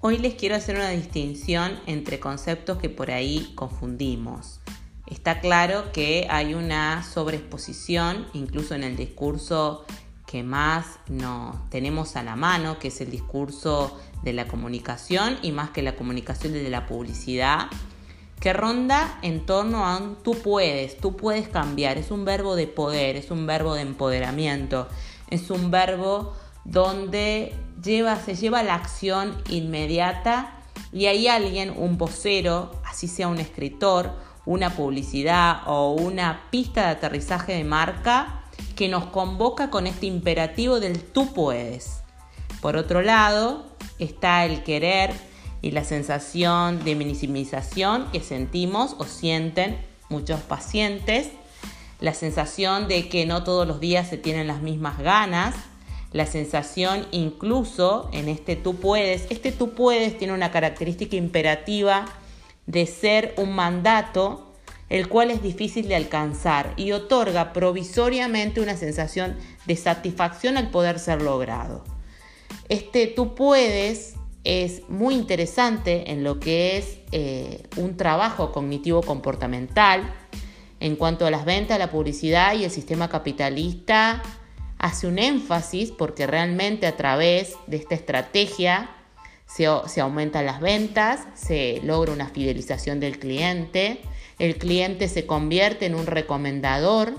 Hoy les quiero hacer una distinción entre conceptos que por ahí confundimos. Está claro que hay una sobreexposición, incluso en el discurso que más nos tenemos a la mano, que es el discurso de la comunicación y más que la comunicación desde la publicidad, que ronda en torno a un tú puedes, tú puedes cambiar, es un verbo de poder, es un verbo de empoderamiento, es un verbo donde lleva, se lleva la acción inmediata y hay alguien, un vocero, así sea un escritor, una publicidad o una pista de aterrizaje de marca que nos convoca con este imperativo del tú puedes. Por otro lado, está el querer y la sensación de minimización que sentimos o sienten muchos pacientes, la sensación de que no todos los días se tienen las mismas ganas, la sensación incluso en este tú puedes, este tú puedes tiene una característica imperativa de ser un mandato el cual es difícil de alcanzar y otorga provisoriamente una sensación de satisfacción al poder ser logrado. Este tú puedes es muy interesante en lo que es eh, un trabajo cognitivo comportamental en cuanto a las ventas, la publicidad y el sistema capitalista hace un énfasis porque realmente a través de esta estrategia se, aumentan las ventas, se logra una fidelización del cliente, el cliente se convierte en un recomendador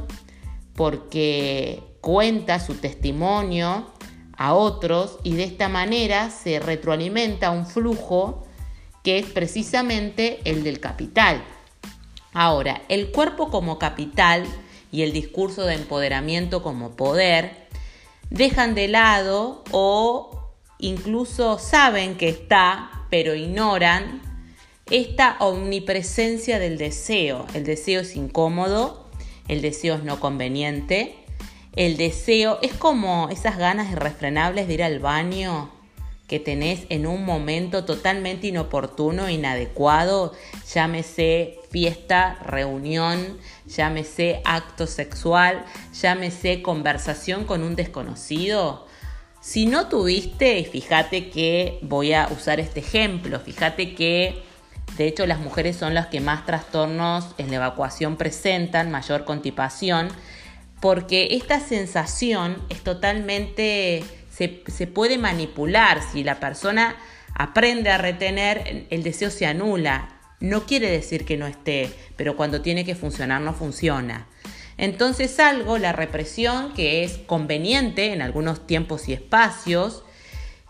porque cuenta su testimonio a otros y de esta manera se retroalimenta un flujo que es precisamente el del capital. Ahora, el cuerpo como capital y el discurso de empoderamiento como poder dejan de lado o incluso saben que está, pero ignoran esta omnipresencia del deseo. El deseo es incómodo, el deseo es no conveniente, el deseo es como esas ganas irrefrenables de ir al baño que tenés en un momento totalmente inoportuno, inadecuado, llámese fiesta, reunión, llámese acto sexual, llámese conversación con un desconocido. Si no tuviste, fíjate que voy a usar este ejemplo, fíjate que de hecho las mujeres son las que más trastornos en la evacuación presentan, mayor constipación, porque esta sensación es totalmente se, puede manipular. Si la persona aprende a retener, el deseo se anula. No quiere decir que no esté, pero cuando tiene que funcionar no funciona. Entonces algo, la represión, que es conveniente en algunos tiempos y espacios,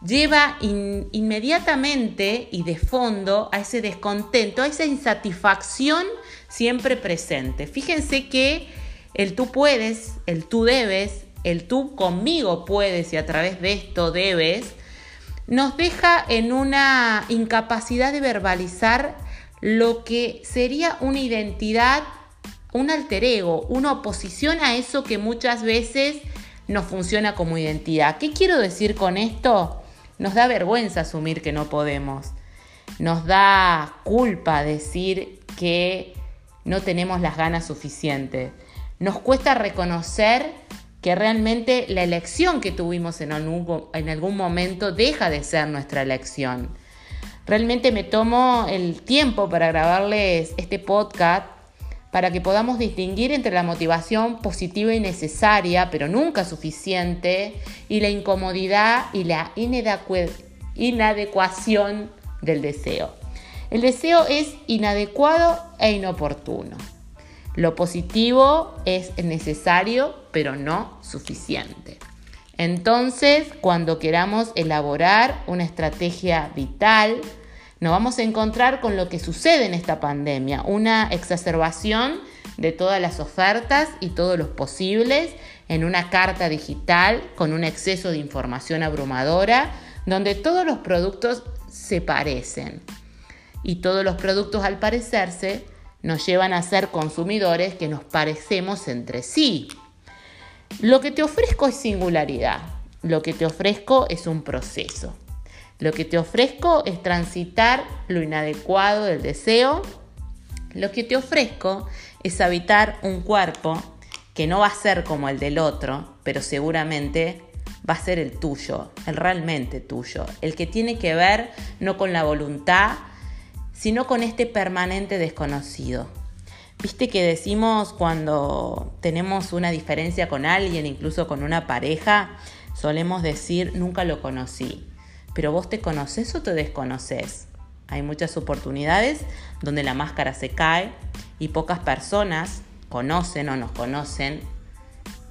lleva inmediatamente y de fondo a ese descontento, a esa insatisfacción siempre presente. Fíjense que el tú puedes, el tú debes, el tú conmigo puedes y a través de esto debes, nos deja en una incapacidad de verbalizar lo que sería una identidad, un alter ego, una oposición a eso que muchas veces nos funciona como identidad. ¿Qué quiero decir con esto? Nos da vergüenza asumir que no podemos. Nos da culpa decir que no tenemos las ganas suficientes. Nos cuesta reconocer que realmente la elección que tuvimos en algún, en algún momento deja de ser nuestra elección. Realmente me tomo el tiempo para grabarles este podcast para que podamos distinguir entre la motivación positiva y necesaria, pero nunca suficiente, y la incomodidad y la inadecuación del deseo. El deseo es inadecuado e inoportuno. Lo positivo es necesario, pero no suficiente. Entonces, cuando queramos elaborar una estrategia vital, nos vamos a encontrar con lo que sucede en esta pandemia, una exacerbación de todas las ofertas y todos los posibles en una carta digital con un exceso de información abrumadora, donde todos los productos se parecen. Y todos los productos al parecerse nos llevan a ser consumidores que nos parecemos entre sí. Lo que te ofrezco es singularidad, lo que te ofrezco es un proceso. Lo que te ofrezco es transitar lo inadecuado del deseo. Lo que te ofrezco es habitar un cuerpo que no va a ser como el del otro, pero seguramente va a ser el tuyo, el realmente tuyo, el que tiene que ver no con la voluntad, sino con este permanente desconocido. Viste que decimos cuando tenemos una diferencia con alguien, incluso con una pareja, solemos decir nunca lo conocí. Pero vos te conoces o te desconoces. Hay muchas oportunidades donde la máscara se cae y pocas personas conocen o nos conocen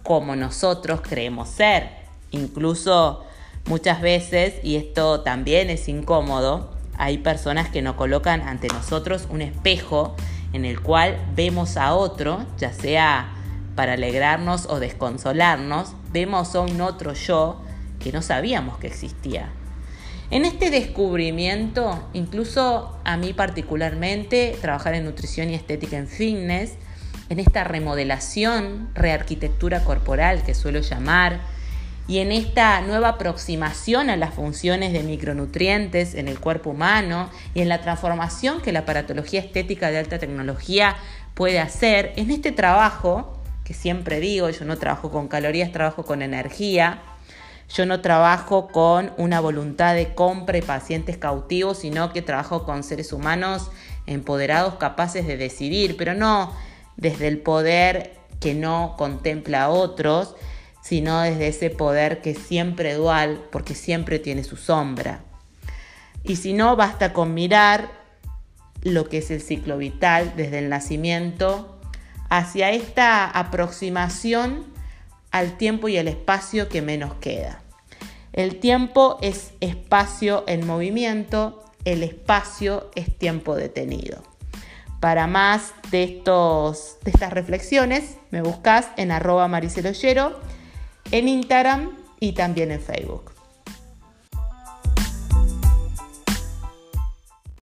como nosotros creemos ser. Incluso muchas veces, y esto también es incómodo, hay personas que nos colocan ante nosotros un espejo en el cual vemos a otro, ya sea para alegrarnos o desconsolarnos, vemos a un otro yo que no sabíamos que existía. En este descubrimiento, incluso a mí particularmente, trabajar en nutrición y estética en fitness, en esta remodelación, rearquitectura corporal que suelo llamar, y en esta nueva aproximación a las funciones de micronutrientes en el cuerpo humano y en la transformación que la aparatología estética de alta tecnología puede hacer, en este trabajo, que siempre digo, yo no trabajo con calorías, trabajo con energía, yo no trabajo con una voluntad de compra y pacientes cautivos, sino que trabajo con seres humanos empoderados, capaces de decidir, pero no desde el poder que no contempla a otros, sino desde ese poder que es siempre dual, porque siempre tiene su sombra. Y si no, basta con mirar lo que es el ciclo vital desde el nacimiento hacia esta aproximación al tiempo y el espacio que menos queda. El tiempo es espacio en movimiento, el espacio es tiempo detenido. Para más de, estos, de estas reflexiones, me buscas en arroba mariceloyero, en Instagram y también en Facebook.